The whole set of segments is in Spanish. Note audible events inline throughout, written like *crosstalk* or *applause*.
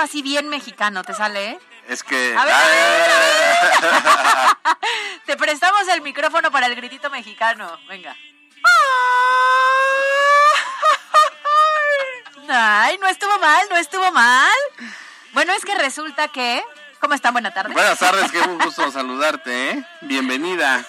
Así bien mexicano, ¿te sale? eh? Es que... A ver, *laughs* Te prestamos el micrófono para el gritito mexicano. Venga. Ay, no estuvo mal, no estuvo mal. Bueno, es que resulta que... ¿Cómo están? Buena tarde. Buenas tardes, qué gusto saludarte, ¿eh? Bienvenida.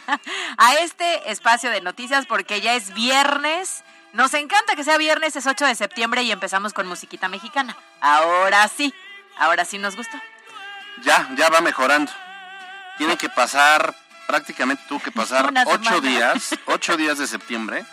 *laughs* a este espacio de noticias porque ya es viernes. Nos encanta que sea viernes, es 8 de septiembre y empezamos con musiquita mexicana. Ahora sí, ahora sí nos gusta. Ya, ya va mejorando. Tiene que pasar, prácticamente tuvo que pasar *laughs* ocho días, ocho días de septiembre,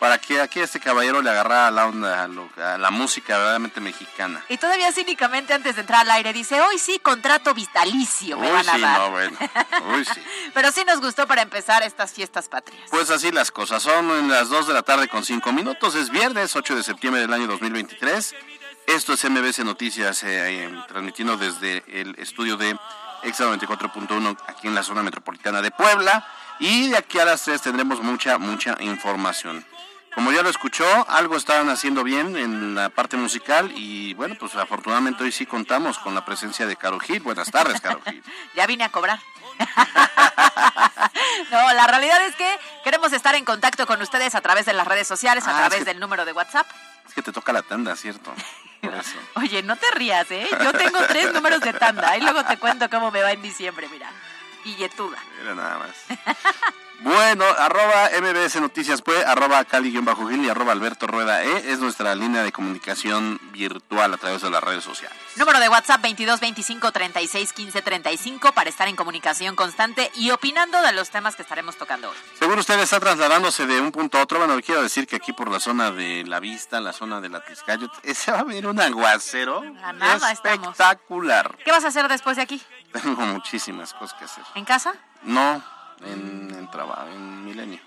para que aquí este caballero le agarrara la onda a, lo- a la música verdaderamente mexicana. Y todavía cínicamente antes de entrar al aire dice, hoy sí, contrato vitalicio me Uy, van a sí, dar. no, bueno. *laughs* Uy, sí. Pero sí nos gustó para empezar estas fiestas patrias. Pues así las cosas. Son en las 2 de la tarde con 5 minutos. Es viernes 8 de septiembre del año 2023. Esto es MBC Noticias, eh, eh, transmitiendo desde el estudio de Exa 94.1 aquí en la zona metropolitana de Puebla. Y de aquí a las 3 tendremos mucha, mucha información. Como ya lo escuchó, algo estaban haciendo bien en la parte musical y bueno, pues afortunadamente hoy sí contamos con la presencia de Caro Gil. Buenas tardes, Caro Gil. *laughs* Ya vine a cobrar. *laughs* no, la realidad es que queremos estar en contacto con ustedes a través de las redes sociales, a Ah, es través que- del número de WhatsApp. Es que te toca la tanda, ¿cierto? Por eso. *laughs* Oye, no te rías, ¿eh? Yo tengo tres números de tanda y luego te cuento cómo me va en diciembre, mira. Billetuda. Era nada más. Bueno, arroba MBS Noticias, pues, arroba Cali-Gil y arroba Alberto Rueda E. Es nuestra línea de comunicación virtual a través de las redes sociales. Número de WhatsApp 22 25 36 15 35 para estar en comunicación constante y opinando de los temas que estaremos tocando hoy. Seguro usted está trasladándose de un punto a otro. Bueno, quiero decir que aquí por la zona de La Vista, la zona de la Tizcayo, eh, se va a venir un aguacero A nada estamos. espectacular. ¿Qué vas a hacer después de aquí? Tengo muchísimas cosas que hacer. ¿En casa? No, en, en trabajo, en Milenio.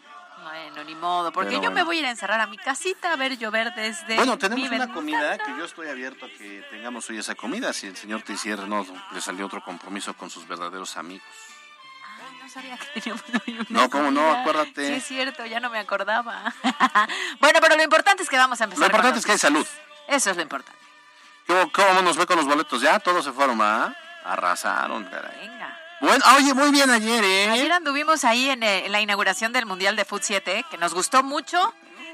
Bueno, ni modo, porque Pero yo bueno. me voy a ir a encerrar a mi casita a ver llover desde. Bueno, tenemos mi una comida que yo estoy abierto a que tengamos hoy esa comida. Si el señor Tizier no le salió otro compromiso con sus verdaderos amigos. Ay, no sabía que teníamos hoy una No, ¿cómo no? Acuérdate. Sí, es cierto, ya no me acordaba. *laughs* bueno, pero lo importante es que vamos a empezar. Lo importante es que hay salud. Eso es lo importante. ¿Cómo, cómo nos ve con los boletos? Ya todos se fueron, ¿ah? Arrasaron, caray. Venga. Bueno, oye, muy bien ayer, ¿eh? Ayer anduvimos ahí en, eh, en la inauguración del Mundial de Foot 7, que nos gustó mucho.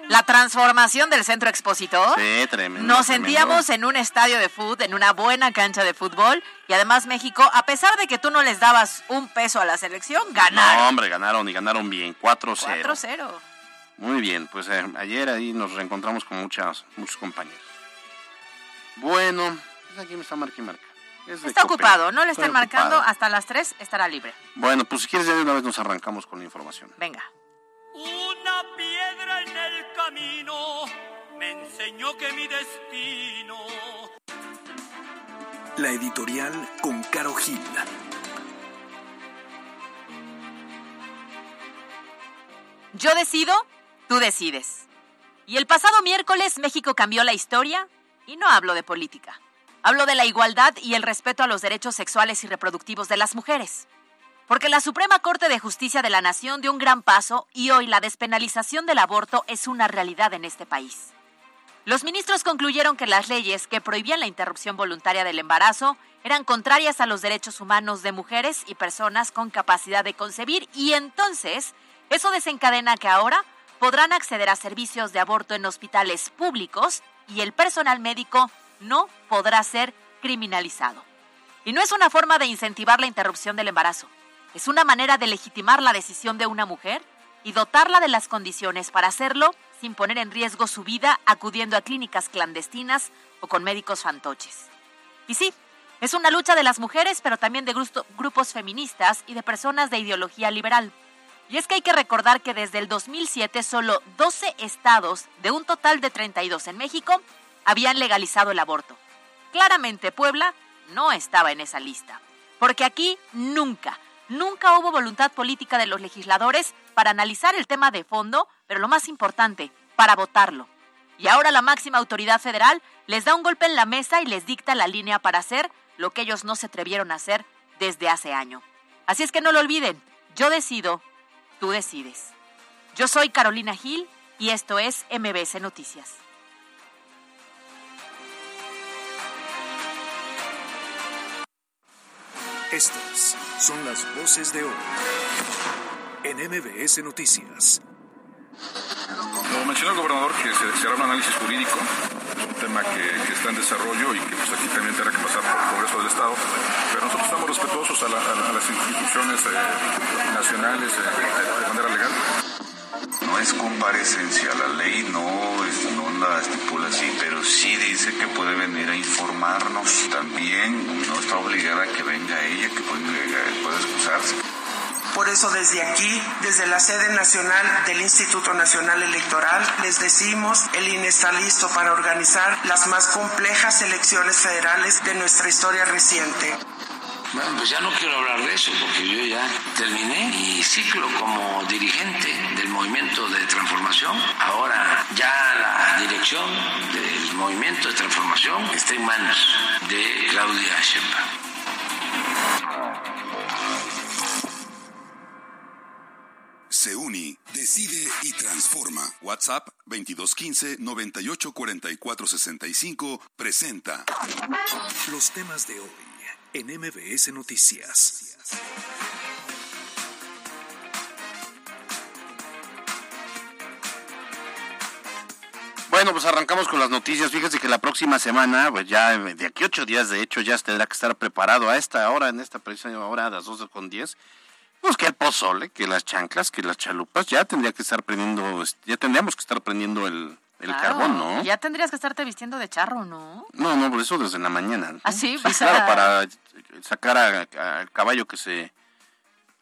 La transformación del centro expositor. Sí, tremendo. Nos tremendo. sentíamos en un estadio de fútbol, en una buena cancha de fútbol. Y además México, a pesar de que tú no les dabas un peso a la selección, ganaron. No, hombre, ganaron y ganaron bien. 4-0. 4-0. Muy bien, pues eh, ayer ahí nos reencontramos con muchas, muchos compañeros. Bueno, pues aquí me está marca y marca. Es Está ocupado, no le Estoy están marcando. ocupado. Hasta las 3 estará libre. Bueno, pues si quieres ya de una vez nos arrancamos con la información. Venga. Una piedra en el camino me enseñó que mi destino La editorial con Caro Gil. Yo decido, tú decides. Y el pasado miércoles México cambió la historia y no hablo de política. Hablo de la igualdad y el respeto a los derechos sexuales y reproductivos de las mujeres. Porque la Suprema Corte de Justicia de la Nación dio un gran paso y hoy la despenalización del aborto es una realidad en este país. Los ministros concluyeron que las leyes que prohibían la interrupción voluntaria del embarazo eran contrarias a los derechos humanos de mujeres y personas con capacidad de concebir y entonces eso desencadena que ahora podrán acceder a servicios de aborto en hospitales públicos y el personal médico no podrá ser criminalizado. Y no es una forma de incentivar la interrupción del embarazo, es una manera de legitimar la decisión de una mujer y dotarla de las condiciones para hacerlo sin poner en riesgo su vida acudiendo a clínicas clandestinas o con médicos fantoches. Y sí, es una lucha de las mujeres, pero también de grupos feministas y de personas de ideología liberal. Y es que hay que recordar que desde el 2007 solo 12 estados, de un total de 32 en México, habían legalizado el aborto. Claramente Puebla no estaba en esa lista, porque aquí nunca, nunca hubo voluntad política de los legisladores para analizar el tema de fondo, pero lo más importante, para votarlo. Y ahora la máxima autoridad federal les da un golpe en la mesa y les dicta la línea para hacer lo que ellos no se atrevieron a hacer desde hace año. Así es que no lo olviden, yo decido, tú decides. Yo soy Carolina Gil y esto es MBS Noticias. Estas son las voces de hoy en MBS Noticias. Como mencionó el gobernador, que se, hará un análisis jurídico, es un tema que, está en desarrollo y que pues, aquí también tendrá que pasar por el Congreso del Estado, pero nosotros estamos respetuosos a, las instituciones eh, nacionales eh, de manera legal. No es comparecencia, la ley no, es, no la estipula así, pero sí dice que puede venir a informarnos. También no está obligada a que venga ella, que puede, puede excusarse. Por eso desde aquí, desde la sede nacional del Instituto Nacional Electoral, les decimos, el INE está listo para organizar las más complejas elecciones federales de nuestra historia reciente. Bueno, pues ya no quiero hablar de eso porque yo ya terminé mi ciclo como dirigente del movimiento de transformación. Ahora ya la dirección del movimiento de transformación está en manos de Claudia Sheinbaum. Se uni, decide y transforma. WhatsApp 2215 984465 presenta los temas de hoy en MBS Noticias. Bueno, pues arrancamos con las noticias. Fíjese que la próxima semana, pues ya de aquí ocho días, de hecho, ya tendrá que estar preparado a esta hora, en esta precisa hora, a las 12 con 10. Pues que el pozole, que las chanclas, que las chalupas, ya tendría que estar prendiendo, ya tendríamos que estar prendiendo el, el carbón, ¿no? Ya tendrías que estarte vistiendo de charro, ¿no? No, no, por eso desde la mañana. ¿Ah, sí? sí claro, para sacar al caballo que se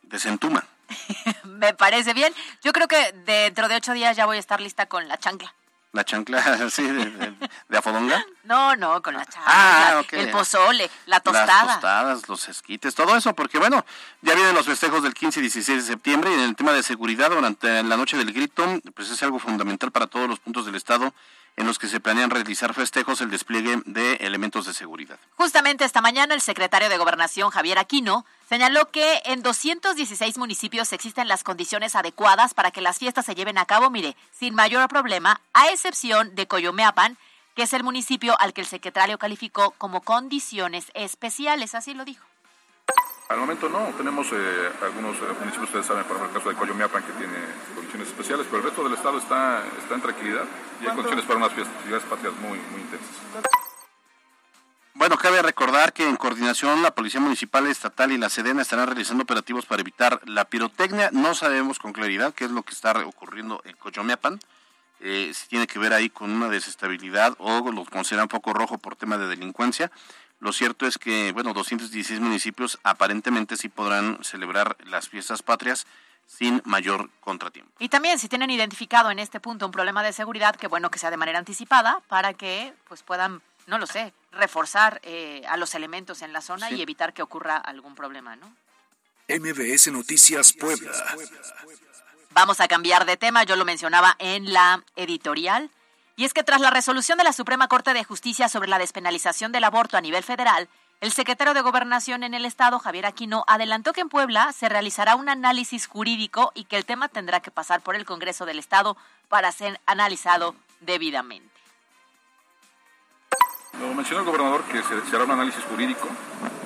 desentuma. *laughs* Me parece bien. Yo creo que dentro de ocho días ya voy a estar lista con la chancla. ¿La chancla *laughs* así de, de, afodonga? No, no, con la chancla. Ah, El pozole, la tostada. Las tostadas, los esquites, todo eso, porque bueno, ya vienen los festejos del 15 y 16 de septiembre y en el tema de seguridad durante la noche del grito, pues es algo fundamental para todos los puntos del Estado en los que se planean realizar festejos el despliegue de elementos de seguridad. Justamente esta mañana el secretario de Gobernación, Javier Aquino, señaló que en 216 municipios existen las condiciones adecuadas para que las fiestas se lleven a cabo, mire, sin mayor problema, a excepción de Coyomeapan, que es el municipio al que el secretario calificó como condiciones especiales, así lo dijo. Al momento no, tenemos eh, algunos eh, municipios, ustedes saben, por ejemplo, el caso de Coyomiapan, que tiene condiciones especiales, pero el resto del estado está, está en tranquilidad y hay condiciones para unas fiestas patrias muy, muy intensas. Bueno, cabe recordar que en coordinación la Policía Municipal Estatal y la Sedena estarán realizando operativos para evitar la pirotecnia. No sabemos con claridad qué es lo que está ocurriendo en Coyomiapan. Eh, si tiene que ver ahí con una desestabilidad o lo consideran poco rojo por tema de delincuencia. Lo cierto es que, bueno, 216 municipios aparentemente sí podrán celebrar las fiestas patrias sin mayor contratiempo. Y también si tienen identificado en este punto un problema de seguridad, que bueno que sea de manera anticipada para que pues puedan, no lo sé, reforzar eh, a los elementos en la zona y evitar que ocurra algún problema, ¿no? MBS Noticias Puebla. Vamos a cambiar de tema, yo lo mencionaba en la editorial. Y es que tras la resolución de la Suprema Corte de Justicia sobre la despenalización del aborto a nivel federal, el secretario de Gobernación en el Estado, Javier Aquino, adelantó que en Puebla se realizará un análisis jurídico y que el tema tendrá que pasar por el Congreso del Estado para ser analizado debidamente. Lo mencionó el gobernador que se, hará un análisis jurídico,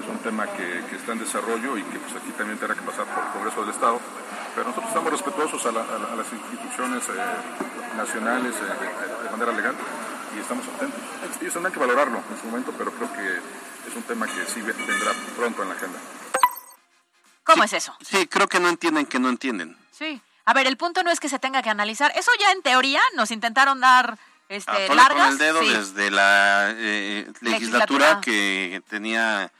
es un tema que, está en desarrollo y que pues, aquí también tendrá que pasar por el Congreso del Estado, pero nosotros estamos respetuosos a, las instituciones eh, nacionales eh, de manera legal y estamos atentos. Ellos tendrán que valorarlo en su momento, pero creo que es un tema que sí vendrá pronto en la agenda. ¿Cómo es eso? Sí, creo que no entienden que no entienden. Sí. A ver, el punto no es que se tenga que analizar. Eso ya en teoría nos intentaron dar este, largas. con el dedo desde la eh, legislatura que tenía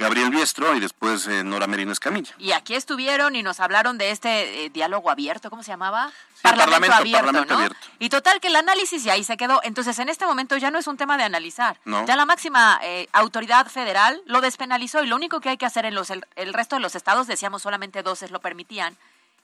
Gabriel Biestro y después eh, Nora Merino Escamilla. Y aquí estuvieron y nos hablaron de este eh, diálogo abierto, ¿cómo se llamaba? parlamento, abierto, abierto, Y total que el análisis ya ahí se quedó. Entonces, en este momento ya no es un tema de analizar. Ya la máxima eh, autoridad federal lo despenalizó y lo único que hay que hacer en los el, resto de los estados, decíamos solamente dos lo permitían.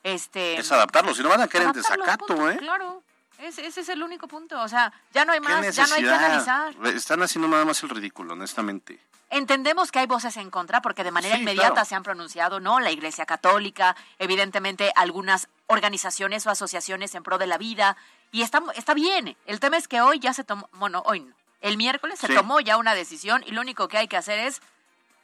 Este, es adaptarlo, si no van a querer en desacato, ¿eh? Claro. Ese, ese, es el único punto. O sea, ya no hay más, ya no hay que analizar. Están haciendo nada más el ridículo, honestamente. Entendemos que hay voces en contra porque de manera inmediata se han pronunciado, ¿no? La Iglesia Católica, evidentemente algunas organizaciones o asociaciones en pro de la vida, y está, está bien. El tema es que hoy ya se tomó, bueno, hoy no, el miércoles se tomó ya una decisión y lo único que hay que hacer es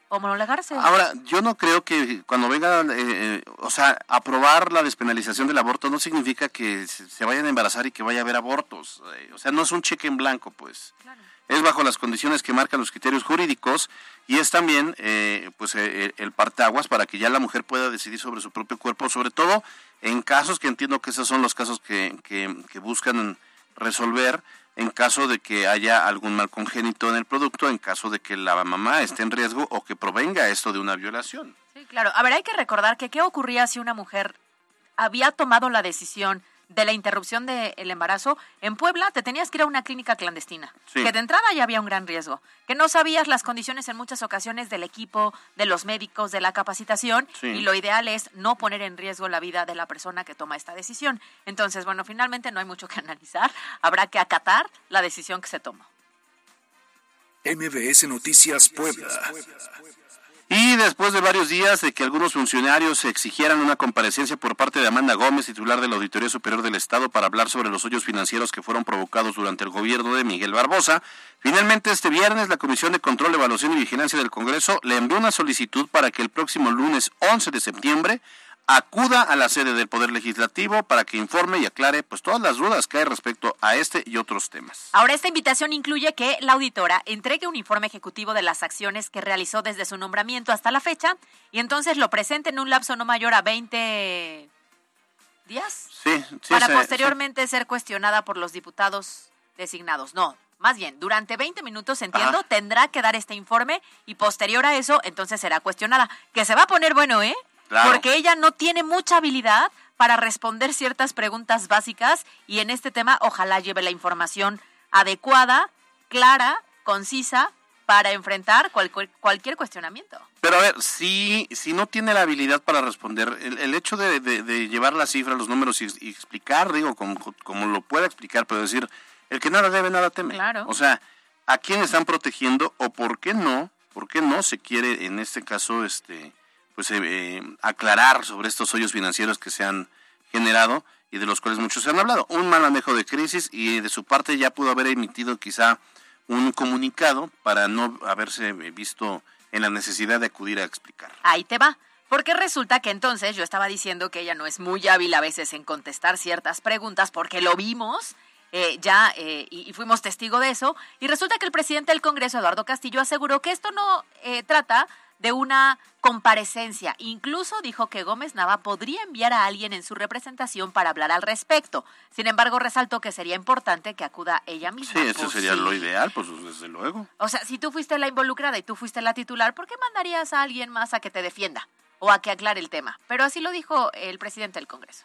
homologarse. Ahora, yo no creo que cuando venga, eh, eh, o sea, aprobar la despenalización del aborto no significa que se vayan a embarazar y que vaya a haber abortos. Eh, o sea, no es un cheque en blanco, pues. Claro es bajo las condiciones que marcan los criterios jurídicos y es también eh, pues eh, el partaguas para que ya la mujer pueda decidir sobre su propio cuerpo, sobre todo en casos que entiendo que esos son los casos que, que, buscan resolver en caso de que haya algún mal congénito en el producto, en caso de que la mamá esté en riesgo o que provenga esto de una violación. Sí, claro. A ver, hay que recordar que qué ocurría si una mujer había tomado la decisión de la interrupción del embarazo, en Puebla te tenías que ir a una clínica clandestina, que de entrada ya había un gran riesgo, que no sabías las condiciones en muchas ocasiones del equipo, de los médicos, de la capacitación, y lo ideal es no poner en riesgo la vida de la persona que toma esta decisión. Entonces, bueno, finalmente no hay mucho que analizar, habrá que acatar la decisión que se tomó. MBS Noticias Puebla. Y después de varios días de que algunos funcionarios exigieran una comparecencia por parte de Amanda Gómez, titular de la Auditoría Superior del Estado, para hablar sobre los hoyos financieros que fueron provocados durante el gobierno de Miguel Barbosa, finalmente este viernes la Comisión de Control, Evaluación y Vigilancia del Congreso le envió una solicitud para que el próximo lunes 11 de septiembre acuda a la sede del Poder Legislativo para que informe y aclare pues todas las dudas que hay respecto a este y otros temas. Ahora esta invitación incluye que la auditora entregue un informe ejecutivo de las acciones que realizó desde su nombramiento hasta la fecha y entonces lo presente en un lapso no mayor a 20 días. Sí, Para posteriormente ser cuestionada por los diputados designados. No, más bien, durante 20 minutos, entiendo, tendrá que dar este informe y posterior a eso, entonces será cuestionada. Que se va a poner bueno, ¿eh? Porque ella no tiene mucha habilidad para responder ciertas preguntas básicas y en este tema ojalá lleve la información adecuada, clara, concisa para enfrentar cualquier cuestionamiento. Pero a ver, si, si no tiene la habilidad para responder, el, hecho de, llevar las cifras, los números y, explicar, digo, como, como, lo pueda explicar, pero decir, el que nada debe, nada teme. Claro. O sea, ¿a quién están protegiendo o por qué no? ¿Por qué no se quiere, en este caso, este pues eh, eh, aclarar sobre estos hoyos financieros que se han generado y de los cuales muchos se han hablado. Un mal manejo de crisis y de su parte ya pudo haber emitido quizá un comunicado para no haberse visto en la necesidad de acudir a explicar. Ahí te va. Porque resulta que entonces yo estaba diciendo que ella no es muy hábil a veces en contestar ciertas preguntas porque lo vimos eh, ya y, y, fuimos testigo de eso. Y resulta que el presidente del Congreso, Eduardo Castillo, aseguró que esto no trata de una comparecencia. Incluso dijo que Gómez Nava podría enviar a alguien en su representación para hablar al respecto. Sin embargo, resaltó que sería importante que acuda ella misma. Sí, eso sería lo ideal, pues desde luego. O sea, si tú fuiste la involucrada y tú fuiste la titular, ¿por qué mandarías a alguien más a que te defienda o a que aclare el tema? Pero así lo dijo el presidente del Congreso.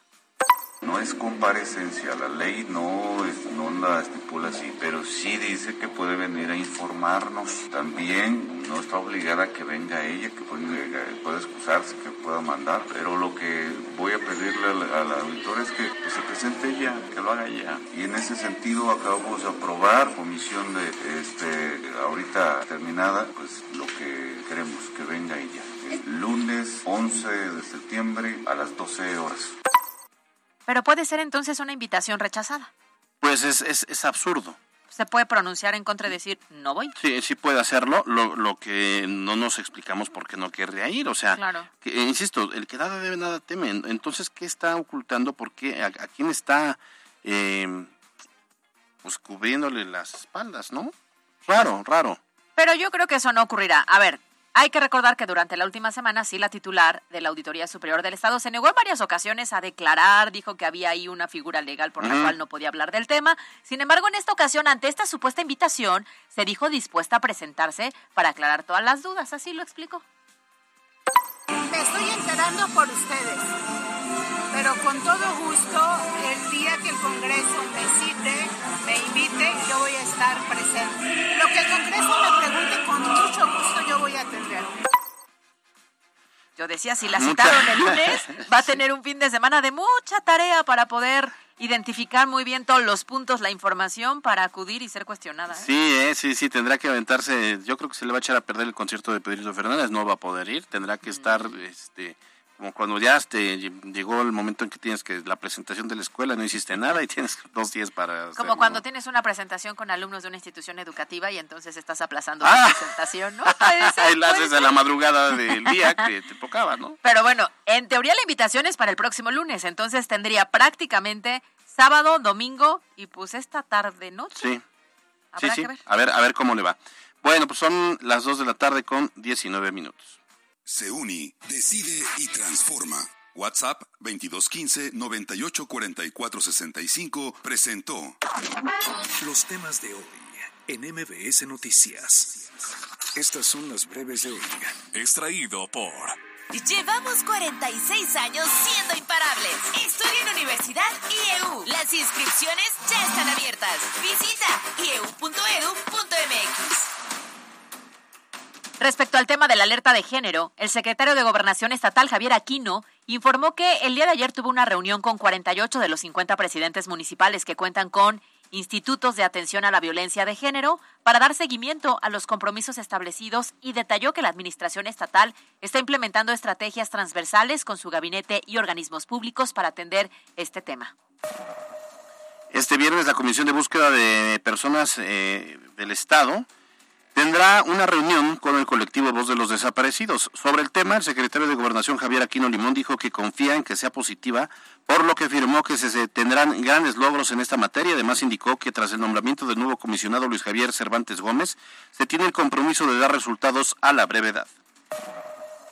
No es comparecencia, la ley no, no la estipula así, pero sí dice que puede venir a informarnos. También no está obligada a que venga ella, que puede, excusarse, que pueda mandar, pero lo que voy a pedirle al, auditor es que, se presente ella, que lo haga ella. Y en ese sentido acabamos de aprobar, comisión de este ahorita terminada, pues lo que queremos, que venga ella. El lunes 11 de septiembre a las 12 horas. Pero puede ser entonces una invitación rechazada. Pues es, es, es absurdo. Se puede pronunciar en contra y decir, no voy. Sí, sí puede hacerlo, lo, lo que no nos explicamos por qué no querría ir. O sea, que, insisto, el que nada debe, nada teme. Entonces, ¿qué está ocultando? ¿Por qué? ¿A, quién está eh, pues cubriéndole las espaldas, no? Raro, raro. Pero yo creo que eso no ocurrirá. A ver, hay que recordar que durante la última semana, sí, la titular de la Auditoría Superior del Estado se negó en varias ocasiones a declarar, dijo que había ahí una figura legal por la cual no podía hablar del tema. Sin embargo, en esta ocasión, ante esta supuesta invitación, se dijo dispuesta a presentarse para aclarar todas las dudas. Así lo explicó. Me estoy enterando por ustedes, pero con todo gusto, el día que el Congreso me cite, me invite, yo voy a estar presente. Lo que el Congreso me pregunte, Yo decía, si la citaron el lunes, *laughs* va a tener un fin de semana de mucha tarea para poder identificar muy bien todos los puntos, la información para acudir y ser cuestionada. ¿eh? Sí, eh, sí, sí, tendrá que aventarse. Yo creo que se le va a echar a perder el concierto de Pedrito Fernández, no va a poder ir, tendrá que estar, este, como cuando ya te llegó el momento en que tienes que la presentación de la escuela, no hiciste nada y tienes *laughs* dos días para... Como cuando tienes una presentación con alumnos de una institución educativa y entonces estás aplazando la ah. presentación, ¿no? *laughs* Ahí la haces a la madrugada del día que te tocaba, ¿no? Pero bueno, en teoría la invitación es para el próximo lunes, entonces tendría prácticamente sábado, domingo y pues esta tarde, ¿no? Sí. sí, sí. A ver, a ver cómo le va. Bueno, pues son las 2 de la tarde con 19 minutos. Se une, decide y transforma. WhatsApp 2215 984465 presentó los temas de hoy en MBS Noticias. Estas son las breves de hoy. Extraído por Llevamos 46 años siendo imparables. Estudia en Universidad IEU. Las inscripciones ya están abiertas. Visita ieu.edu.mx. Respecto al tema de la alerta de género, el secretario de Gobernación Estatal, Javier Aquino, informó que el día de ayer tuvo una reunión con 48 de los 50 presidentes municipales que cuentan con institutos de atención a la violencia de género para dar seguimiento a los compromisos establecidos y detalló que la Administración Estatal está implementando estrategias transversales con su gabinete y organismos públicos para atender este tema. Este viernes la Comisión de Búsqueda de Personas eh, del Estado tendrá una reunión con el colectivo Voz de los Desaparecidos. Sobre el tema, el secretario de Gobernación Javier Aquino Limón dijo que confía en que sea positiva, por lo que afirmó que se tendrán grandes logros en esta materia. Además, indicó que tras el nombramiento del nuevo comisionado Luis Javier Cervantes Gómez, se tiene el compromiso de dar resultados a la brevedad.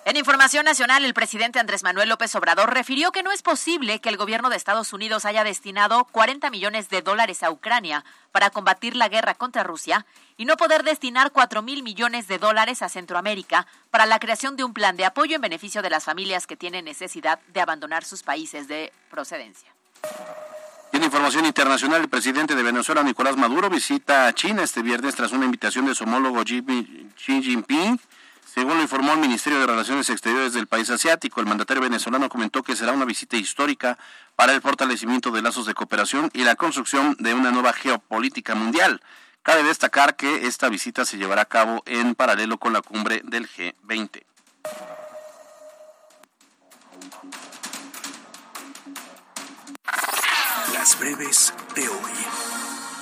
En información nacional, el presidente Andrés Manuel López Obrador refirió que no es posible que el gobierno de Estados Unidos haya destinado 40 millones de dólares a Ucrania para combatir la guerra contra Rusia y no poder destinar 4 mil millones de dólares a Centroamérica para la creación de un plan de apoyo en beneficio de las familias que tienen necesidad de abandonar sus países de procedencia. En información internacional, el presidente de Venezuela, Nicolás Maduro, visita a China este viernes tras una invitación de su homólogo Xi Jinping según lo informó el Ministerio de Relaciones Exteriores del país asiático, el mandatario venezolano comentó que será una visita histórica para el fortalecimiento de lazos de cooperación y la construcción de una nueva geopolítica mundial. Cabe destacar que esta visita se llevará a cabo en paralelo con la cumbre del G20. Las breves de hoy.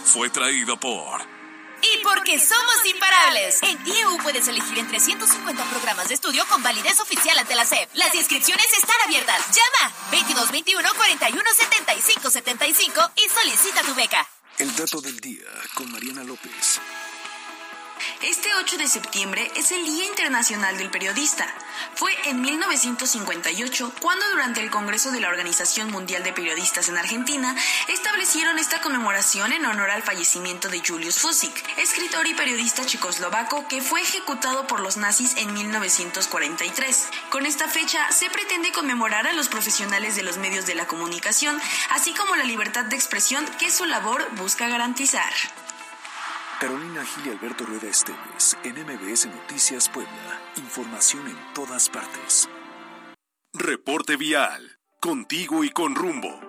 Fue traído por porque somos imparables. En IEU puedes elegir entre 150 programas de estudio con validez oficial ante la SEP. Las inscripciones están abiertas. Llama 2221 41 75 75 y solicita tu beca. El dato del día con Mariana López. Este 8 de septiembre es el Día Internacional del Periodista. Fue en 1958 cuando durante el Congreso de la Organización Mundial de Periodistas en Argentina establecieron esta conmemoración en honor al fallecimiento de Julius Fusik, escritor y periodista checoslovaco que fue ejecutado por los nazis en 1943. Con esta fecha se pretende conmemorar a los profesionales de los medios de la comunicación, así como la libertad de expresión que su labor busca garantizar. Carolina Gil y Alberto Rueda Esteves, en MBS Noticias Puebla. Información en todas partes. Reporte vial. Contigo y con rumbo.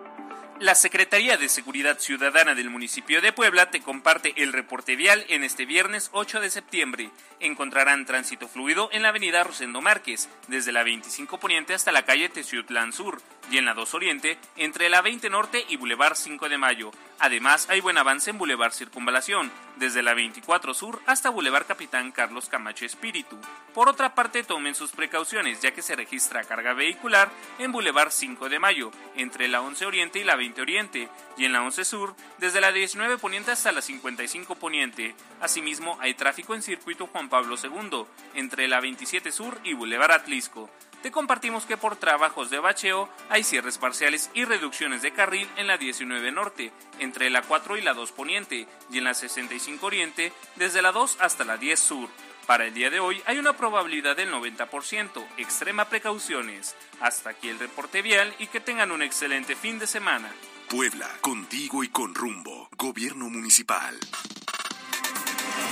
La Secretaría de Seguridad Ciudadana del municipio de Puebla te comparte el reporte vial en este viernes 8 de septiembre. Encontrarán tránsito fluido en la avenida Rosendo Márquez, desde la 25 Poniente hasta la calle Teciutlán Sur, y en la 2 Oriente, entre la 20 Norte y Boulevard 5 de Mayo. Además, hay buen avance en Boulevard Circunvalación, desde la 24 Sur hasta Boulevard Capitán Carlos Camacho Espíritu. Por otra parte, tomen sus precauciones, ya que se registra carga vehicular en Boulevard 5 de Mayo, entre la 11 Oriente y la 20 Oriente, y en la 11 Sur, desde la 19 Poniente hasta la 55 Poniente. Asimismo, hay tráfico en circuito Juan Pablo II, entre la 27 Sur y Boulevard Atlisco. Te compartimos que por trabajos de bacheo hay cierres parciales y reducciones de carril en la 19 Norte, entre la 4 y la 2 Poniente, y en la 65 Oriente, desde la 2 hasta la 10 Sur. Para el día de hoy hay una probabilidad del 90%, extrema precauciones. Hasta aquí el reporte vial y que tengan un excelente fin de semana. Puebla, contigo y con rumbo. Gobierno Municipal.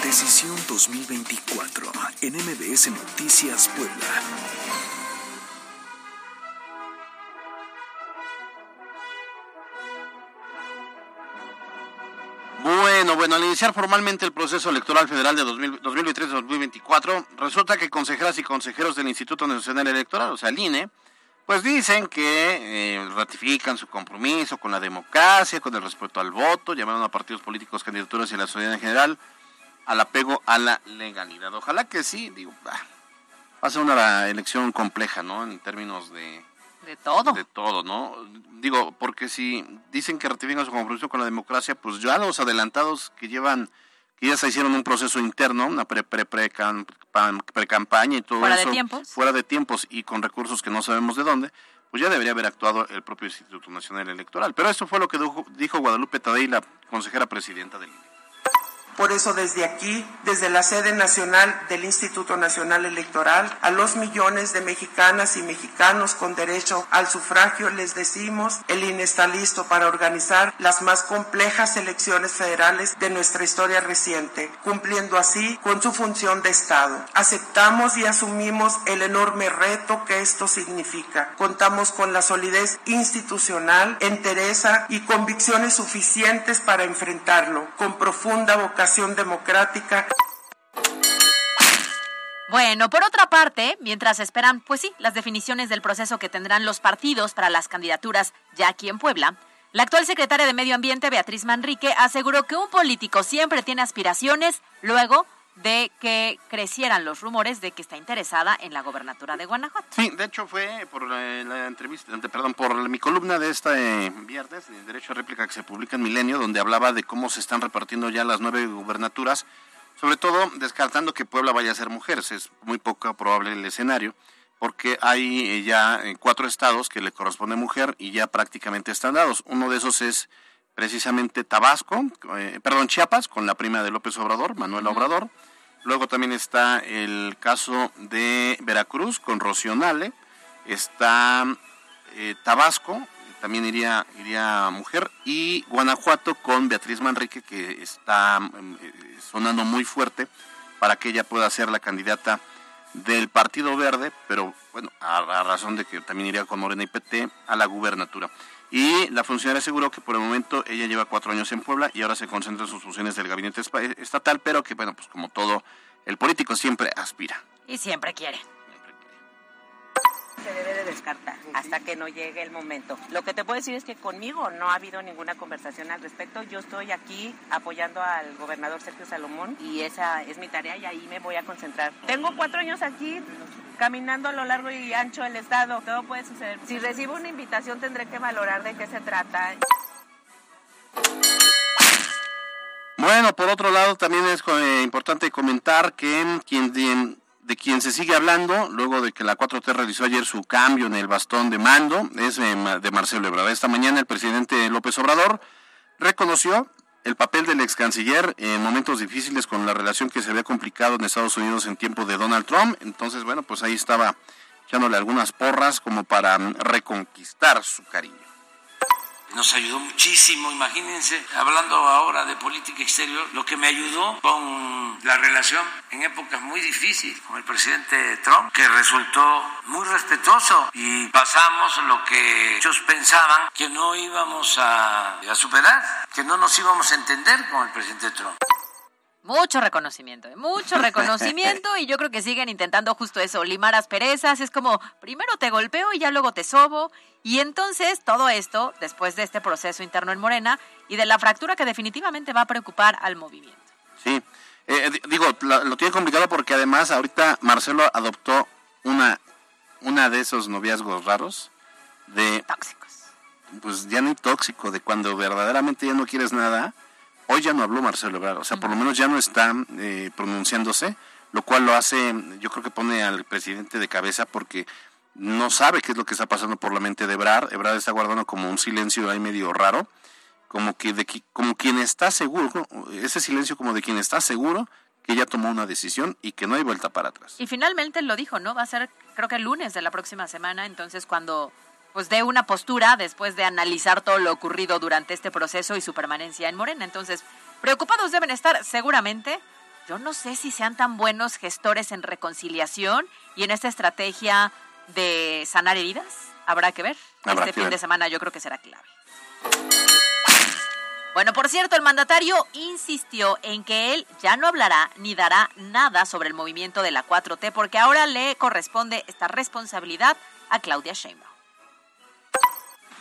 Decisión 2024 en MBS Noticias Puebla. Bueno, al iniciar formalmente el proceso electoral federal de 2023-2024, resulta que consejeras y consejeros del Instituto Nacional Electoral, o sea, el INE, pues dicen que eh, ratifican su compromiso con la democracia, con el respeto al voto, llamaron a partidos políticos, candidaturas y a la sociedad en general al apego a la legalidad. Ojalá que sí, digo, va a ser una elección compleja, ¿no? En términos de de todo. De todo, ¿no? Digo, porque si dicen que ratifican su compromiso con la democracia, pues ya los adelantados que llevan, que ya se hicieron un proceso interno, una pre pre pre, pre campaña y todo fuera eso. de tiempos. Fuera de tiempos y con recursos que no sabemos de dónde, pues ya debería haber actuado el propio Instituto Nacional Electoral. Pero esto fue lo que dijo, dijo Guadalupe Tadei, la consejera presidenta del INE. Por eso desde aquí, desde la sede nacional del Instituto Nacional Electoral, a los millones de mexicanas y mexicanos con derecho al sufragio les decimos, el INE está listo para organizar las más complejas elecciones federales de nuestra historia reciente, cumpliendo así con su función de Estado. Aceptamos y asumimos el enorme reto que esto significa. Contamos con la solidez institucional, entereza y convicciones suficientes para enfrentarlo, con profunda vocación democrática. Bueno, por otra parte, mientras esperan, pues sí, las definiciones del proceso que tendrán los partidos para las candidaturas ya aquí en Puebla, la actual secretaria de Medio Ambiente, Beatriz Manrique, aseguró que un político siempre tiene aspiraciones luego de que crecieran los rumores de que está interesada en la gobernatura de Guanajuato. Sí, de hecho fue por la, la entrevista, perdón, por mi columna de este viernes, de Derecho a Réplica que se publica en Milenio, donde hablaba de cómo se están repartiendo ya las nueve gubernaturas, sobre todo descartando que Puebla vaya a ser mujeres, es muy poco probable el escenario, porque hay ya cuatro estados que le corresponde mujer y ya prácticamente están dados. Uno de esos es precisamente Tabasco, eh, perdón, Chiapas, con la prima de López Obrador, Manuel Obrador. Luego también está el caso de Veracruz con Rocionale. Está eh, Tabasco, también iría, iría mujer. Y Guanajuato con Beatriz Manrique, que está eh, sonando muy fuerte para que ella pueda ser la candidata del Partido Verde, pero bueno, a, a razón de que también iría con Morena y PT a la gubernatura. Y la funcionaria aseguró que por el momento ella lleva cuatro años en Puebla y ahora se concentra en sus funciones del gabinete estatal, pero que, bueno, pues como todo, el político siempre aspira. Y siempre quiere. Se debe de descartar hasta que no llegue el momento. Lo que te puedo decir es que conmigo no ha habido ninguna conversación al respecto. Yo estoy aquí apoyando al gobernador Sergio Salomón y esa es mi tarea y ahí me voy a concentrar. Tengo cuatro años aquí caminando a lo largo y ancho del estado. Todo puede suceder. Si recibo una invitación tendré que valorar de qué se trata. Bueno, por otro lado, también es eh, importante comentar que quien quien se sigue hablando, luego de que la 4T realizó ayer su cambio en el bastón de mando, es de Marcelo Ebrard. Esta mañana el presidente López Obrador reconoció el papel del ex canciller en momentos difíciles con la relación que se había complicado en Estados Unidos en tiempo de Donald Trump. Entonces, bueno, pues ahí estaba echándole algunas porras como para mm, reconquistar su cariño nos ayudó muchísimo. Imagínense, hablando ahora de política exterior, lo que me ayudó con la relación en épocas muy difíciles con el presidente Trump, que resultó muy respetuoso y pasamos lo que ellos pensaban que no íbamos a, a superar, que no nos íbamos a entender con el presidente Trump. Mucho reconocimiento, ¿eh? mucho reconocimiento *laughs* y yo creo que siguen intentando justo eso, limar asperezas, es como primero te golpeo y ya luego te sobo y entonces todo esto después de este proceso interno en Morena y de la fractura que definitivamente va a preocupar al movimiento. Sí, eh, digo, lo, tiene complicado porque además ahorita Marcelo adoptó una, una de esos noviazgos raros de... Tóxicos. Pues ya ni tóxico, de cuando verdaderamente ya no quieres nada Hoy ya no habló Marcelo Ebrard, o sea, por lo menos ya no está eh, pronunciándose, lo cual lo hace, yo creo que pone al presidente de cabeza porque no sabe qué es lo que está pasando por la mente de Ebrard. Ebrard está guardando como un silencio ahí medio raro, como que de como quien está seguro, ese silencio como de quien está seguro que ya tomó una decisión y que no hay vuelta para atrás. Y finalmente lo dijo, ¿no? Va a ser creo que el lunes de la próxima semana, entonces cuando pues dé una postura después de analizar todo lo ocurrido durante este proceso y su permanencia en Morena. Entonces, preocupados deben estar seguramente. Yo no sé si sean tan buenos gestores en reconciliación y en esta estrategia de sanar heridas. Habrá que ver. este fin de semana yo creo que será clave. Bueno, por cierto, el mandatario insistió en que él ya no hablará ni dará nada sobre el movimiento de la 4T porque ahora le corresponde esta responsabilidad a Claudia Sheinbaum.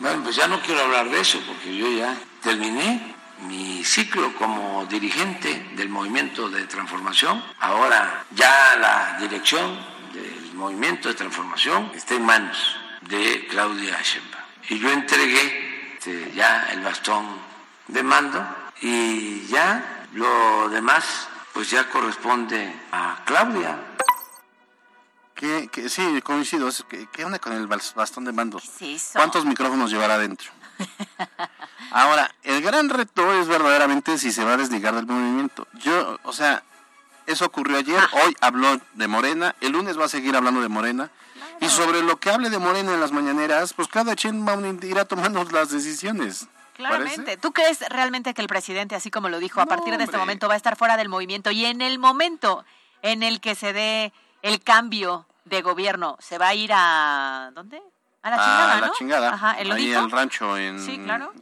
Bueno, pues ya no quiero hablar de eso porque yo ya terminé mi ciclo como dirigente del movimiento de transformación. Ahora ya la dirección del movimiento de transformación está en manos de Claudia Sheinbaum. Y yo entregué este, ya el bastón de mando y ya lo demás pues ya corresponde a Claudia sí, coincido. ¿Qué, onda con el bastón de mando? ¿Cuántos micrófonos llevará adentro? *laughs* Ahora, el gran reto es verdaderamente si se va a desligar del movimiento. Yo, o sea, eso ocurrió ayer, ah. hoy habló de Morena, el lunes va a seguir hablando de Morena. Y sobre lo que hable de Morena en las mañaneras, pues cada quien va a irá tomando las decisiones. Claramente. ¿Tú crees realmente que el presidente, así como lo dijo, a partir de este momento va a estar fuera del movimiento y en el momento en el que se dé el cambio de gobierno se va a ir a ¿dónde? A la chingada, a la chingada. Ajá, Ahí el rancho en,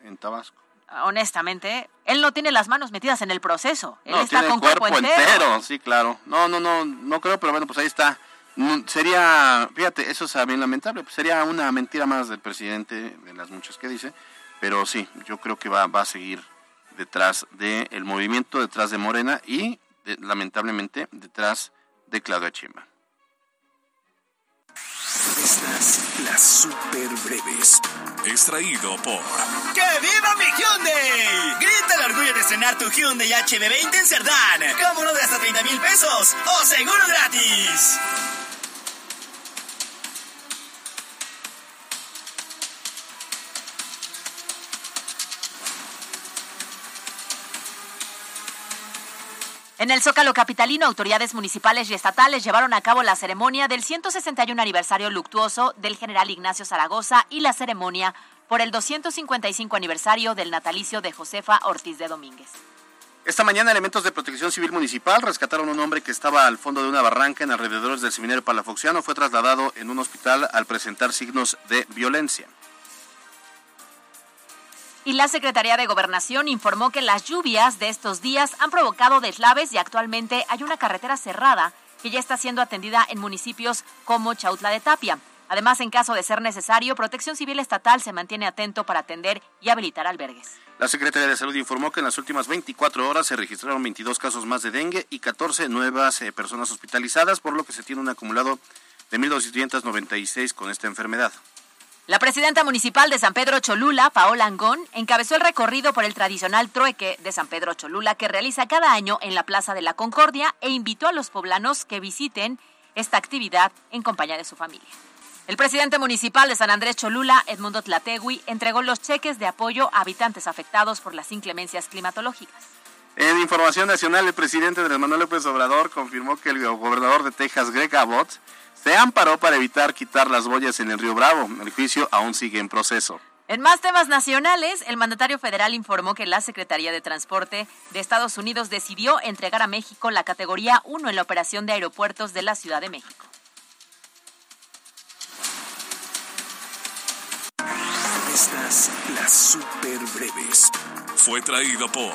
en Tabasco. Honestamente, él no tiene las manos metidas en el proceso. Él no, está tiene con cuerpo, entero. Sí, claro. No, no, no, no creo, pero bueno, pues ahí está. Mm, sería, fíjate, eso es bien lamentable. Pues sería una mentira más del presidente, de las muchas que dice. Pero sí, yo creo que va, va a seguir detrás del movimiento, detrás de Morena y, lamentablemente, detrás de Claudia Chimba. Estas las super breves. Extraído por. ¡Que viva mi Hyundai! Grita el orgullo de estrenar tu Hyundai HB20 en Cerdán. Como uno de hasta 30 mil pesos o seguro gratis. En el Zócalo Capitalino, autoridades municipales y estatales llevaron a cabo la ceremonia del 161 aniversario luctuoso del general Ignacio Zaragoza y la ceremonia por el 255 aniversario del natalicio de Josefa Ortiz de Domínguez. Esta mañana elementos de protección civil municipal rescataron a un hombre que estaba al fondo de una barranca en alrededores del seminario palafoxiano. Fue trasladado en un hospital al presentar signos de violencia. Y la Secretaría de Gobernación informó que las lluvias de estos días han provocado deslaves y actualmente hay una carretera cerrada que ya está siendo atendida en municipios como Chautla de Tapia. Además, en caso de ser necesario, Protección Civil Estatal se mantiene atento para atender y habilitar albergues. La Secretaría de Salud informó que en las últimas 24 horas se registraron 22 casos más de dengue y 14 nuevas eh, personas hospitalizadas, por lo que se tiene un acumulado de 1.296 con esta enfermedad. La presidenta municipal de San Pedro Cholula, Paola Angón, encabezó el recorrido por el tradicional trueque de San Pedro Cholula que realiza cada año en la Plaza de la Concordia e invitó a los poblanos que visiten esta actividad en compañía de su familia. El presidente municipal de San Andrés Cholula, Edmundo Tlategui, entregó los cheques de apoyo a habitantes afectados por las inclemencias climatológicas. En información nacional, el presidente de Manuel López Obrador confirmó que el gobernador de Texas, Greg Abbott, se amparó para evitar quitar las boyas en el río Bravo. El juicio aún sigue en proceso. En más temas nacionales, el mandatario federal informó que la Secretaría de Transporte de Estados Unidos decidió entregar a México la categoría 1 en la operación de aeropuertos de la Ciudad de México. Estas las super breves. Fue traído por.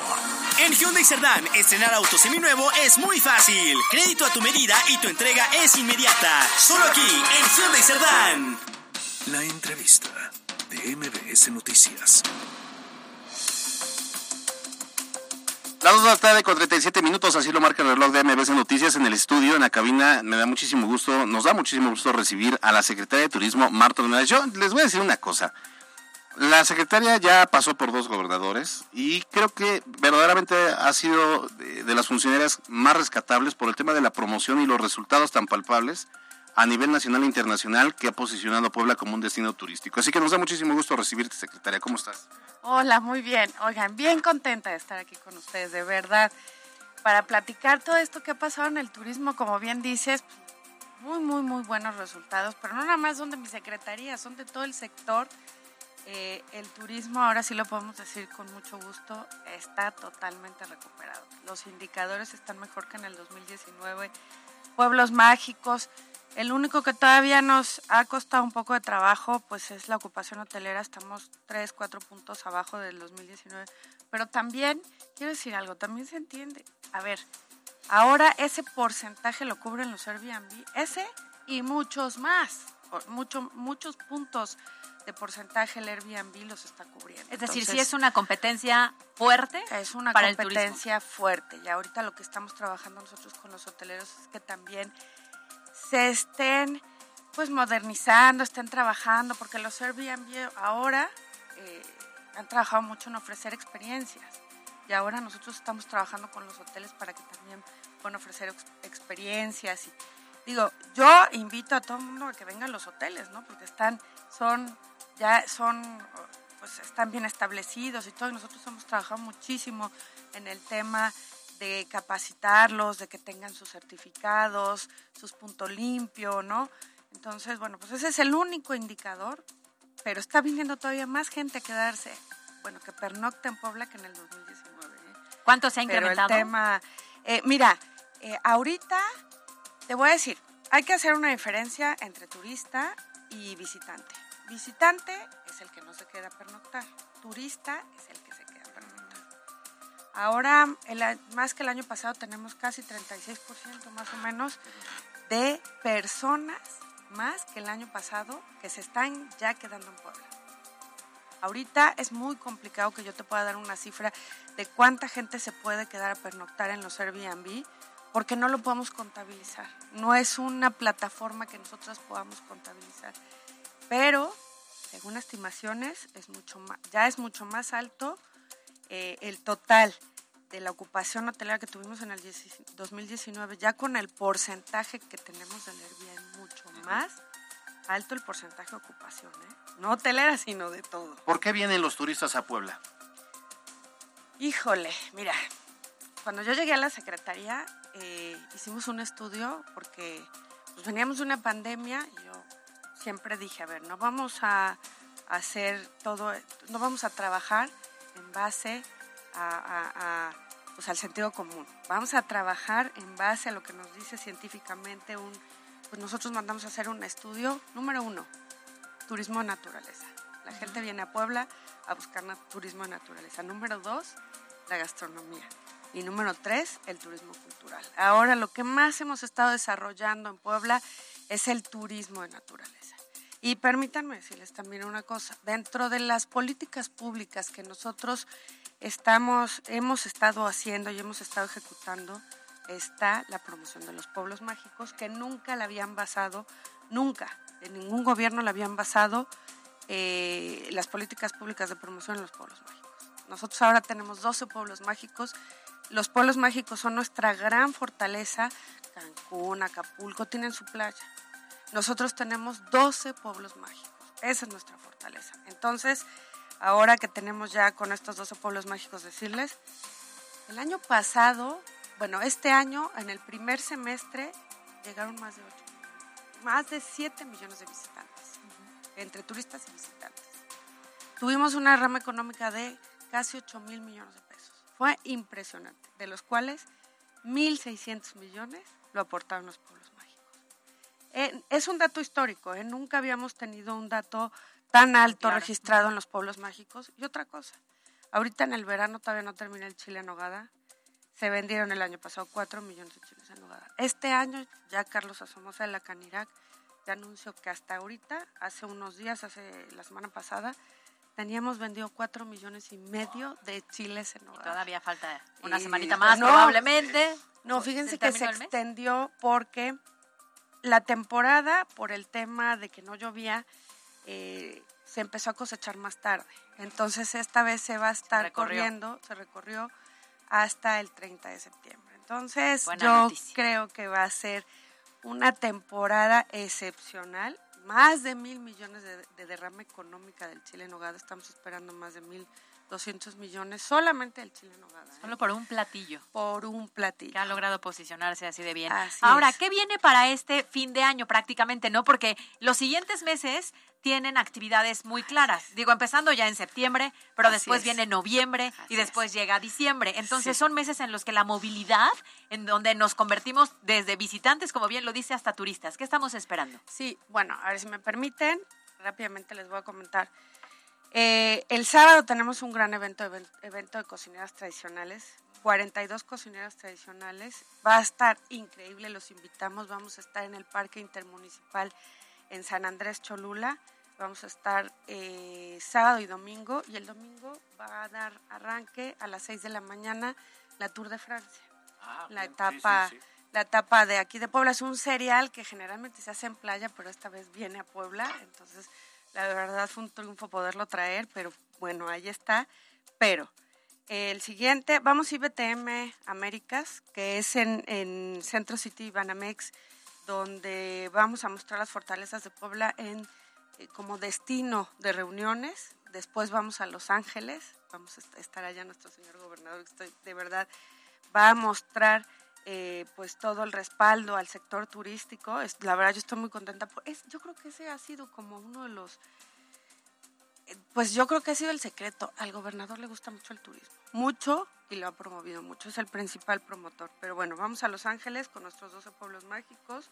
En Hyundai Cerdán, estrenar auto seminuevo es muy fácil. Crédito a tu medida y tu entrega es inmediata. Solo aquí, en Hyundai Cerdán. La entrevista de MBS Noticias. Las 2 de la tarde con 37 minutos, así lo marca el reloj de MBS Noticias en el estudio, en la cabina. Me da muchísimo gusto, nos da muchísimo gusto recibir a la secretaria de Turismo, Marta Hernández. Yo les voy a decir una cosa. La secretaria ya pasó por dos gobernadores y creo que verdaderamente ha sido de, las funcionarias más rescatables por el tema de la promoción y los resultados tan palpables a nivel nacional e internacional que ha posicionado Puebla como un destino turístico. Así que nos da muchísimo gusto recibirte, secretaria. ¿Cómo estás? Hola, muy bien. Oigan, bien contenta de estar aquí con ustedes, de verdad, para platicar todo esto que ha pasado en el turismo, como bien dices, muy, muy, muy buenos resultados, pero no nada más son de mi secretaría, son de todo el sector eh, el turismo, ahora sí lo podemos decir con mucho gusto, está totalmente recuperado. Los indicadores están mejor que en el 2019. Pueblos mágicos. El único que todavía nos ha costado un poco de trabajo, pues es la ocupación hotelera. Estamos 3, 4 puntos abajo del 2019. Pero también, quiero decir algo, también se entiende. A ver, ahora ese porcentaje lo cubren los Airbnb, ese y muchos más, mucho, muchos puntos de porcentaje el Airbnb los está cubriendo. Es decir, si es una competencia fuerte. Es una competencia fuerte. Y ahorita lo que estamos trabajando nosotros con los hoteleros es que también se estén pues modernizando, estén trabajando, porque los Airbnb ahora eh, han trabajado mucho en ofrecer experiencias. Y ahora nosotros estamos trabajando con los hoteles para que también puedan ofrecer experiencias. Y digo, yo invito a todo el mundo a que vengan los hoteles, ¿no? Porque están, son ya son, pues están bien establecidos y todo. nosotros hemos trabajado muchísimo en el tema de capacitarlos, de que tengan sus certificados, sus puntos limpios, ¿no? Entonces, bueno, pues ese es el único indicador, pero está viniendo todavía más gente a quedarse, bueno, que pernocta en Puebla que en el 2019. ¿eh? ¿Cuánto se ha incrementado? Pero el tema, eh, mira, eh, ahorita te voy a decir, hay que hacer una diferencia entre turista y visitante. Visitante es el que no se queda a pernoctar. Turista es el que se queda a pernoctar. Ahora, más que el año pasado, tenemos casi 36% más o menos de personas más que el año pasado que se están ya quedando en Puebla. Ahorita es muy complicado que yo te pueda dar una cifra de cuánta gente se puede quedar a pernoctar en los Airbnb porque no lo podemos contabilizar. No es una plataforma que nosotros podamos contabilizar pero según estimaciones es mucho más, ya es mucho más alto eh, el total de la ocupación hotelera que tuvimos en el 2019, ya con el porcentaje que tenemos del Airbnb mucho más alto el porcentaje de ocupación, ¿eh? no hotelera, sino de todo. ¿Por qué vienen los turistas a Puebla? Híjole, mira, cuando yo llegué a la Secretaría eh, hicimos un estudio porque pues, veníamos de una pandemia y yo siempre dije, a ver, no vamos a hacer todo, no vamos a trabajar en base a, pues al sentido común. Vamos a trabajar en base a lo que nos dice científicamente un, pues nosotros mandamos a hacer un estudio, número uno, turismo de naturaleza. La gente viene a Puebla a buscar turismo de naturaleza. Número dos, la gastronomía. Y número tres, el turismo cultural. Ahora lo que más hemos estado desarrollando en Puebla es el turismo de naturaleza. Y permítanme decirles también una cosa, dentro de las políticas públicas que nosotros estamos, hemos estado haciendo y hemos estado ejecutando, está la promoción de los pueblos mágicos, que nunca la habían basado, nunca, en ningún gobierno la habían basado eh, las políticas públicas de promoción en los pueblos mágicos. Nosotros ahora tenemos 12 pueblos mágicos. Los pueblos mágicos son nuestra gran fortaleza. Cancún, Acapulco tienen su playa. Nosotros tenemos 12 pueblos mágicos. Esa es nuestra fortaleza. Entonces, ahora que tenemos ya con estos 12 pueblos mágicos, decirles, el año pasado, bueno, este año, en el primer semestre, llegaron más de 8, más de 7 millones de visitantes, entre turistas y visitantes. Tuvimos una rama económica de casi 8 mil millones de pesos. Fue impresionante, de los cuales 1.600 millones lo aportaron los pueblos mágicos. Eh, es un dato histórico, ¿eh? nunca habíamos tenido un dato tan alto registrado en los pueblos mágicos. Y otra cosa, ahorita en el verano todavía no termina el chile en nogada. Se vendieron el año pasado 4 millones de chiles en nogada. Este año ya Carlos Asomosa de la Canirac ya anunció que hasta ahorita, hace unos días, hace la semana pasada, teníamos vendido 4 millones y medio de chiles en nogada. Todavía falta una semanita más, probablemente. No, fíjense que se extendió porque la temporada, por el tema de que no llovía, eh, se empezó a cosechar más tarde. Entonces esta vez se va a estar corriendo, se recorrió hasta el 30 de septiembre. Entonces yo creo que va a ser una temporada excepcional, más de mil millones de, de derrama económica del Chile en Nogada, estamos esperando más de mil 200 millones solamente el chile nogada. ¿eh? Solo por un platillo. Por un platillo. Que ha logrado posicionarse así de bien. Ahora, ¿qué viene para este fin de año prácticamente, no? Porque los siguientes meses tienen actividades muy claras. Digo, empezando ya en septiembre, pero después viene noviembre y después llega diciembre. Entonces son meses en los que la movilidad, en donde nos convertimos desde visitantes, como bien lo dice, hasta turistas. ¿Qué estamos esperando? Sí, bueno, a ver si me permiten, rápidamente les voy a comentar. Eh, el sábado tenemos un gran evento, evento de cocineras tradicionales, 42 cocineras tradicionales. Va a estar increíble, los invitamos. Vamos a estar en el Parque Intermunicipal en San Andrés Cholula. Vamos a estar eh, sábado y domingo. Y el domingo va a dar arranque a las 6 de la mañana la Tour de Francia. Ah, la etapa. La etapa de aquí de Puebla es un cereal que generalmente se hace en playa, pero esta vez viene a Puebla. Entonces, la verdad fue un triunfo poderlo traer, pero bueno, ahí está. Pero el siguiente, vamos a IBTM Américas, que es en, en Centro City Banamex, donde vamos a mostrar las fortalezas de Puebla en eh, como destino de reuniones. Después vamos a Los Ángeles, vamos a estar allá nuestro señor gobernador, que estoy, de verdad va a mostrar eh, pues todo el respaldo al sector turístico. Es, la verdad yo estoy muy contenta. Es, yo creo que ese ha sido como uno de los, eh, pues yo creo que ha sido el secreto. Al gobernador le gusta mucho el turismo, mucho y lo ha promovido mucho. Es el principal promotor. Pero bueno, vamos a Los Ángeles con nuestros 12 pueblos mágicos.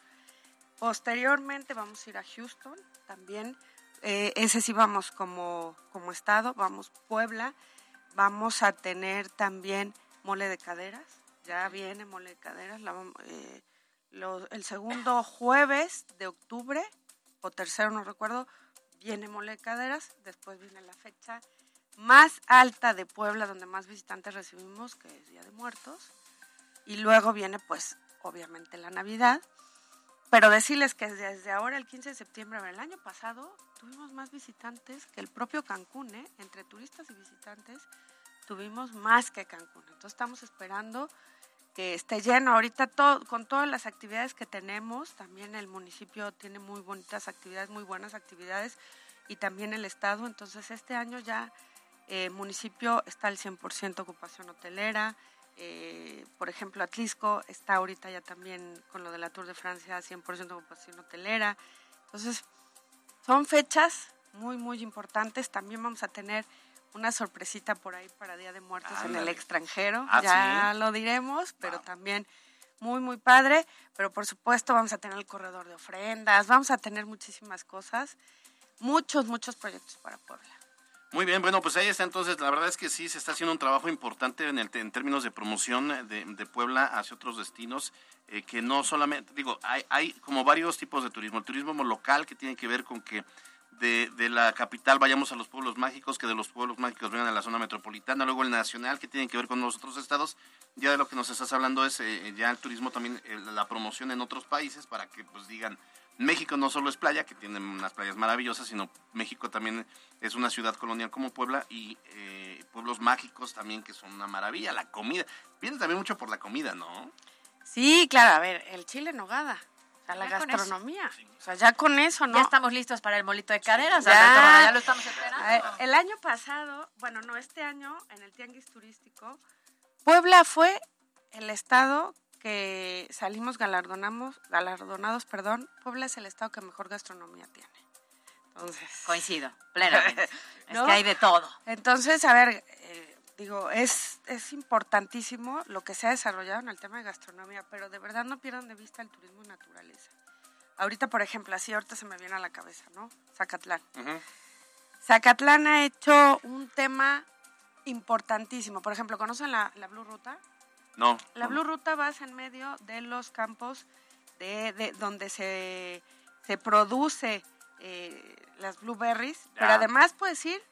Posteriormente vamos a ir a Houston también. Eh, ese sí vamos como, como estado. Vamos Puebla. Vamos a tener también mole de caderas ya viene Mole Caderas, eh, el segundo jueves de octubre, o tercero, no recuerdo, viene Mole Caderas, después viene la fecha más alta de Puebla, donde más visitantes recibimos, que es Día de Muertos, y luego viene, pues, obviamente la Navidad, pero decirles que desde ahora, el 15 de septiembre del año pasado, tuvimos más visitantes que el propio Cancún, ¿eh? entre turistas y visitantes, tuvimos más que Cancún. Entonces estamos esperando que esté lleno. Ahorita todo, con todas las actividades que tenemos, también el municipio tiene muy bonitas actividades, muy buenas actividades y también el Estado. Entonces este año ya el eh, municipio está al 100% ocupación hotelera. Eh, por ejemplo, Atlisco está ahorita ya también con lo de la Tour de Francia 100% ocupación hotelera. Entonces son fechas muy, muy importantes. También vamos a tener una sorpresita por ahí para Día de Muertos en el extranjero. Ah, ya lo diremos, pero también muy, muy padre. Pero por supuesto vamos a tener el corredor de ofrendas, vamos a tener muchísimas cosas, muchos, muchos proyectos para Puebla. Muy bien, bueno, pues ahí está entonces, la verdad es que sí, se está haciendo un trabajo importante en, el, en términos de promoción de, Puebla hacia otros destinos, eh, que no solamente, digo, hay, hay como varios tipos de turismo, el turismo local que tiene que ver con que de, de, la capital vayamos a los pueblos mágicos, que de los pueblos mágicos vengan a la zona metropolitana, luego el nacional que tiene que ver con los otros estados. Ya de lo que nos estás hablando es eh, ya el turismo también, eh, la promoción en otros países para que pues digan, México no solo es playa, que tiene unas playas maravillosas, sino México también es una ciudad colonial como Puebla y eh, pueblos mágicos también que son una maravilla. La comida, viene también mucho por la comida, ¿no? Sí, claro, a ver, el chile en nogada. Sea, la Ya gastronomía. O sea, ya con eso, ¿no? Ya estamos listos para el molito de caderas, Ya. Alberto Roda, ya lo estamos esperando. A ver, el año pasado, bueno, no, este año, en el Tianguis Turístico, Puebla fue el estado que salimos galardonamos, galardonados, perdón. Puebla es el estado que mejor gastronomía tiene. Entonces. Coincido, plenamente. *laughs* Es ¿no? que hay de todo. Entonces, a ver, eh, digo, es, es importantísimo lo que se ha desarrollado en el tema de gastronomía, pero de verdad no pierdan de vista el turismo y naturaleza. Ahorita, por ejemplo, así ahorita se me viene a la cabeza, ¿no? Zacatlán. Zacatlán ha hecho un tema importantísimo. Por ejemplo, ¿conocen la, la Blue Ruta? No. La Blue Ruta vas en medio de los campos de, de donde se, se produce eh, las blueberries, pero Ya. además puedes ir,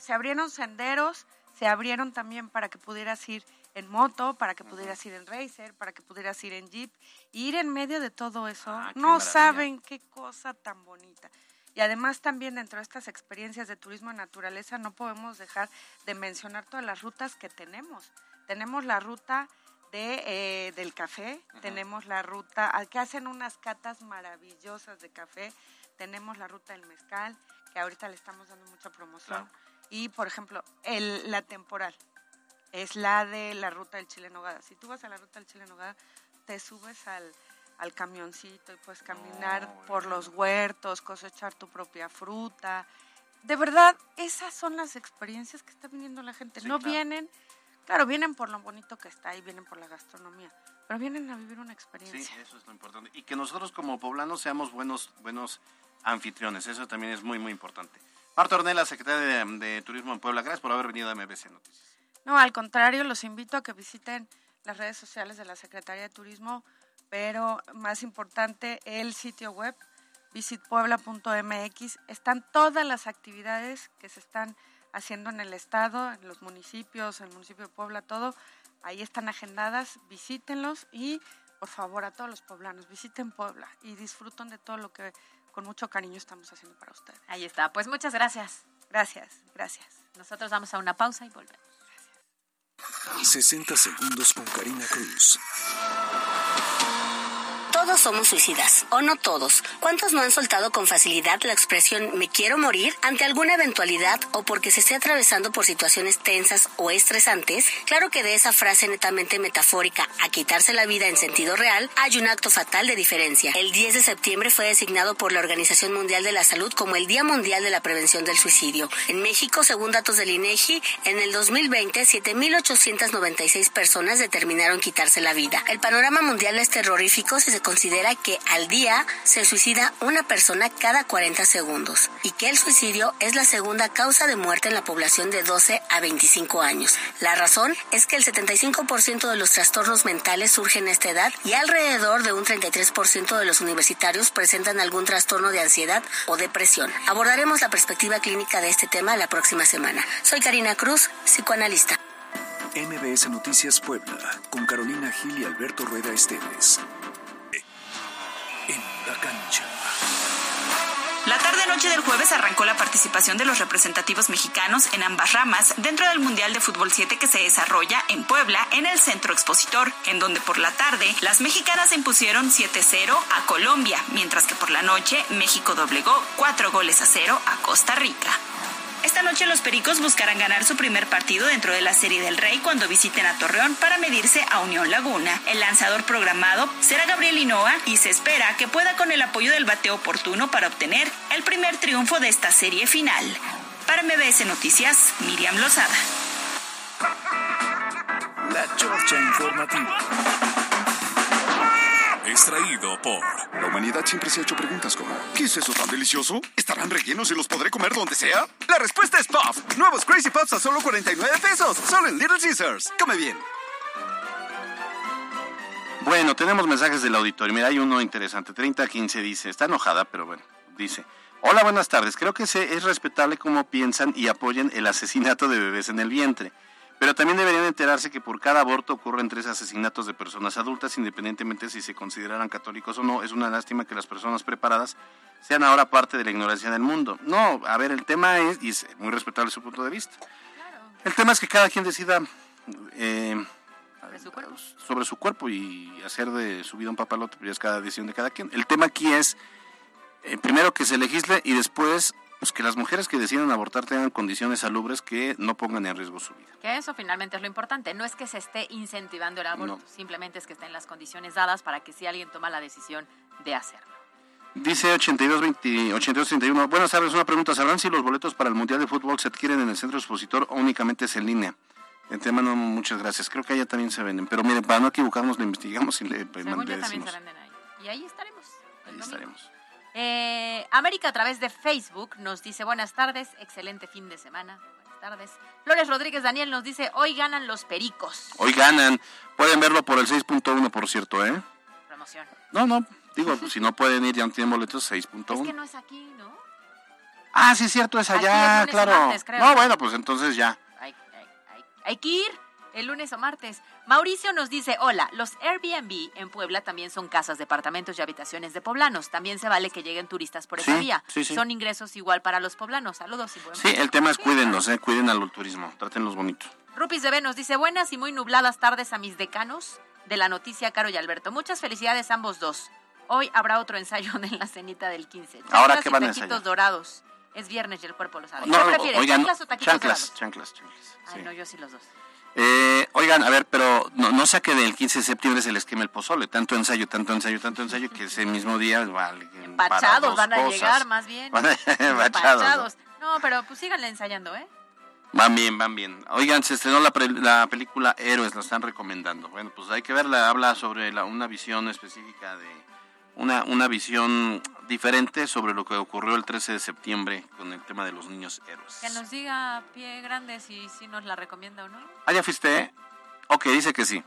se abrieron senderos, se abrieron también para que pudieras ir en moto, para que pudieras ir en racer, para que pudieras ir en jeep, y ir en medio de todo eso, Ah, no maravilla. saben qué cosa tan bonita. Y además también dentro de estas experiencias de turismo en naturaleza no podemos dejar de mencionar todas las rutas que tenemos. Tenemos la ruta de, eh, del café, tenemos la ruta, ah, que hacen unas catas maravillosas de café, tenemos la ruta del mezcal, que ahorita le estamos dando mucha promoción. Y, por ejemplo, el, la temporal es la de la ruta del Chile Nogada. Si tú vas a la ruta del Chile Nogada, te subes al, al camioncito y puedes caminar por los huertos, cosechar tu propia fruta. De verdad, esas son las experiencias que está viniendo la gente. Sí, no claro. vienen, claro, vienen por lo bonito que está y vienen por la gastronomía, pero vienen a vivir una Sí, experiencia. eso es lo importante. Y que nosotros como poblanos seamos buenos, buenos anfitriones. Eso también es muy, muy importante. Marta Ornella, secretaria de, de Turismo en Puebla, gracias por haber venido a MBC Noticias. No, al contrario, los invito a que visiten las redes sociales de la Secretaría de Turismo, pero más importante, el sitio web visitpuebla.mx. Están todas las actividades que se están haciendo en el estado, en los municipios, en el municipio de Puebla, todo. Ahí están agendadas, visítenlos y por favor a todos los poblanos, visiten Puebla y disfruten de todo lo que con mucho cariño estamos haciendo para ustedes. Ahí está. Pues muchas gracias. Gracias, gracias. Nosotros vamos a una pausa y volvemos. 60 segundos con Karina Cruz. Todos somos suicidas, o no todos. ¿Cuántos no han soltado con facilidad la expresión me quiero morir ante alguna eventualidad o porque se esté atravesando por situaciones tensas o estresantes? Claro que de esa frase netamente metafórica a quitarse la vida en sentido real hay un acto fatal de diferencia. El 10 de septiembre fue designado por la Organización Mundial de la Salud como el Día Mundial de la Prevención del Suicidio. En México, según datos del INEGI, en el 2020 7.896 personas determinaron quitarse la vida. El panorama mundial es terrorífico si se considera que al día se suicida una persona cada 40 segundos y que el suicidio es la segunda causa de muerte en la población de 12 a 25 años. La razón es que el 75% de los trastornos mentales surgen a esta edad y alrededor de un 33% de los universitarios presentan algún trastorno de ansiedad o depresión. Abordaremos la perspectiva clínica de este tema la próxima semana. Soy Karina Cruz, psicoanalista. MBS Noticias Puebla, con Carolina Gil y Alberto Rueda Esteves. La tarde-noche del jueves arrancó la participación de los representativos mexicanos en ambas ramas dentro del Mundial de Fútbol 7 que se desarrolla en Puebla, en el Centro Expositor, en donde por la tarde las mexicanas impusieron 7-0 a Colombia, mientras que por la noche México doblegó 4 goles a 0 a Costa Rica. Esta noche los Pericos buscarán ganar su primer partido dentro de la Serie del Rey cuando visiten a Torreón para medirse a Unión Laguna. El lanzador programado será Gabriel Hinoa y se espera que pueda con el apoyo del bateo oportuno para obtener el primer triunfo de esta serie final. Para MBS Noticias, Miriam Lozada. La Chorcha Informativa. Extraído por... La humanidad siempre se ha hecho preguntas como ¿Qué es eso tan delicioso? ¿Estarán rellenos y los podré comer donde sea? La respuesta es Puff. Nuevos Crazy Puffs a solo 49 pesos. Solo en Little Caesars. Come bien. Bueno, tenemos mensajes del auditorio. Mira, hay uno interesante. 3015 dice, está enojada, pero bueno, dice. Hola, buenas tardes. Creo que es respetable cómo piensan y apoyan el asesinato de bebés en el vientre. Pero también deberían enterarse que por cada aborto ocurren tres asesinatos de personas adultas, independientemente si se consideraran católicos o no. Es una lástima que las personas preparadas sean ahora parte de la ignorancia del mundo. No, a ver, el tema es, y es muy respetable su punto de vista, el tema es que cada quien decida eh, sobre, su cuerpo. y hacer de su vida un papalote, pero es cada decisión de cada quien. El tema aquí es, eh, primero que se legisle y después pues que las mujeres que deciden abortar tengan condiciones salubres que no pongan en riesgo su vida. Que eso finalmente es lo importante. No es que se esté incentivando el aborto, simplemente es que estén las condiciones dadas para que si alguien toma la decisión de hacerlo. Dice 8231, buenas tardes, una pregunta, ¿sabrán si los boletos para el Mundial de Fútbol se adquieren en el centro expositor o únicamente es en línea? En tema no, muchas gracias, creo que allá también se venden, pero miren, para no equivocarnos, lo investigamos y le, pues, Según también se venden ahí. Y ahí estaremos. Ahí estaremos. Eh, América a través de Facebook nos dice buenas tardes, excelente fin de semana. Buenas tardes. Flores Rodríguez Daniel nos dice hoy ganan los pericos. Hoy ganan. Pueden verlo por el 6.1, por cierto, ¿eh? Promoción. No, no. Digo, *laughs* si no pueden ir, ya no tienen boletos, 6.1. Es que no es aquí, ¿no? Ah, sí, es cierto, es allá, claro. no, bueno, pues entonces ya. hay que ir el lunes o martes. Mauricio nos dice, hola, los Airbnb en Puebla también son casas, departamentos y habitaciones de poblanos. También se vale que lleguen turistas por esa vía. Son ingresos igual para los poblanos. Saludos y buen Sí, el tema es cuídenlos, eh, cuiden al turismo, trátenlos bonitos. Rupis de nos dice, buenas y muy nubladas tardes a mis decanos de la noticia, Caro y Alberto. Muchas felicidades a ambos dos. Hoy habrá otro ensayo *laughs* en la cenita del 15. Ahora que van a ensayar. dorados. Es viernes y el cuerpo lo sabe. No, ¿Qué prefieres, chanclas o taquitos chanclas, chanclas, chanclas. Ay, no, yo sí los dos. Eh, oigan, a ver, pero no, no saque del 15 de septiembre se les queme el pozole. Tanto ensayo, tanto ensayo, tanto ensayo que ese mismo día vale, Empachados van a llegar más bien. *laughs* Empachados. No, pero pues síganle ensayando, ¿eh? Van bien, van bien. Oigan, se estrenó la, la película Héroes, la están recomendando. Bueno, pues hay que verla. Habla sobre la, una visión específica de una, una visión diferente sobre lo que ocurrió el 13 de septiembre con el tema de los niños héroes. Que nos diga pie grande si, si nos la recomienda o no. Ah, ya fuiste. Ok, dice que sí.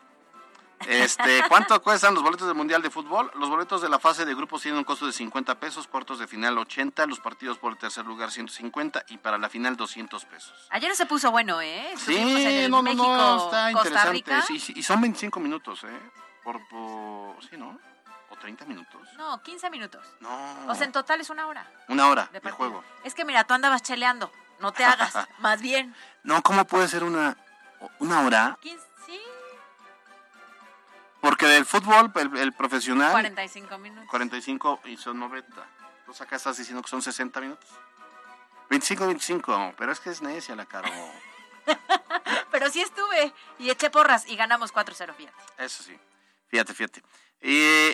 Este, *laughs* ¿Cuánto cuestan los boletos del Mundial de Fútbol? Los boletos de la fase de grupos tienen un costo de 50 pesos, cuartos de final 80, los partidos por el tercer lugar 150 y para la final 200 pesos. Ayer se puso bueno, ¿eh? sí, no, no, no, está interesante. y son 25 minutos, ¿eh? Por, por, sí, ¿no? 30 minutos? No, 15 minutos. No. O sea, en total es una hora. Una hora de, juego. Es que mira, tú andabas cheleando. No te hagas, *laughs* más bien. No, ¿cómo puede ser una, una hora? sí. Porque del fútbol, el, profesional... 45 minutos. 45 y son 90. Entonces acá estás diciendo que son 60 minutos. 25, 25. Pero es que es necia la caro. *laughs* pero sí estuve y eché porras y ganamos 4-0, fíjate. Eso sí. Fíjate, fíjate. Y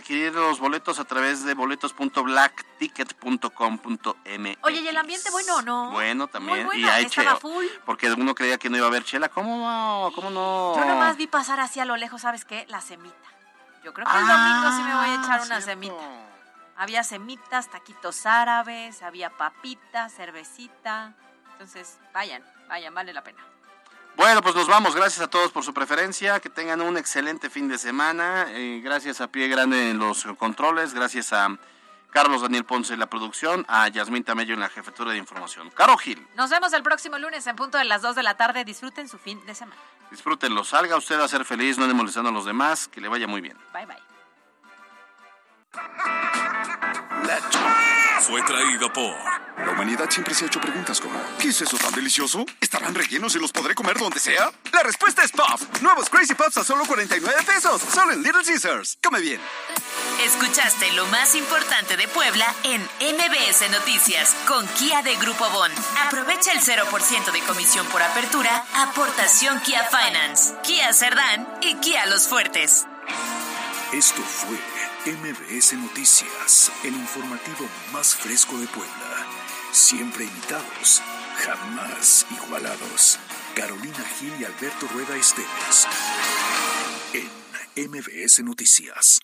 adquirir los boletos a través de boletos.blackticket.com.m. Oye, ¿y el ambiente bueno no? Bueno, también. y hay chela. Porque uno creía que no iba a haber chela. ¿Cómo no? ¿Cómo no? Yo nomás vi pasar así a lo lejos, ¿sabes qué? La semita. Yo creo que el domingo sí me voy a echar una semita. Había semitas, taquitos árabes, había papitas, cervecita. Entonces, vayan, vayan, vale la pena. Bueno, pues nos vamos. Gracias a todos por su preferencia. Que tengan un excelente fin de semana. Eh, gracias a Pie Grande en los controles. Gracias a Carlos Daniel Ponce en la producción. A Yasmín Tamello en la jefatura de información. Caro Gil. Nos vemos el próximo lunes en punto de las 2 de la tarde. Disfruten su fin de semana. Disfrútenlo. Salga usted a ser feliz. No ande molestando a los demás. Que le vaya muy bien. Bye, bye. Fue traído por la humanidad siempre se ha hecho preguntas como ¿Qué es eso tan delicioso? ¿Estarán rellenos y los podré comer donde sea? La respuesta es Puff. Nuevos Crazy Puffs a solo 49 pesos. Solo en Little Caesars. Come bien. Escuchaste lo más importante de Puebla en MBS Noticias con Kia de Grupo Bon. Aprovecha el 0% de comisión por apertura, aportación Kia Finance, Kia Cerdán y Kia Los Fuertes. Esto fue MBS Noticias, el informativo más fresco de Puebla. Siempre invitados, jamás igualados. Carolina Gil y Alberto Rueda Esteves. En MBS Noticias.